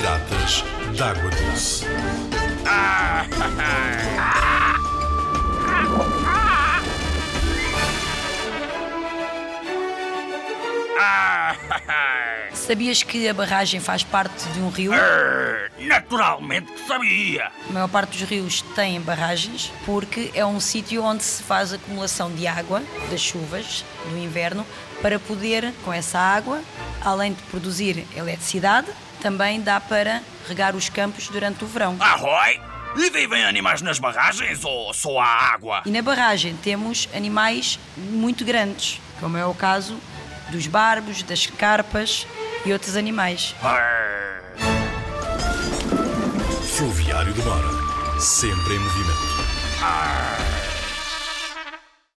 latas de água doce. Sabias que a barragem faz parte de um rio? Naturalmente que sabia. A maior parte dos rios tem barragens porque é um sítio onde se faz acumulação de água das chuvas do inverno para poder, com essa água, além de produzir eletricidade, também dá para regar os campos durante o verão. Arroi! E vivem animais nas barragens ou só há água? E na barragem temos animais muito grandes, como é o caso dos barbos, das carpas e outros animais. Arr. Fluviário do Mar. Sempre em movimento. Arr.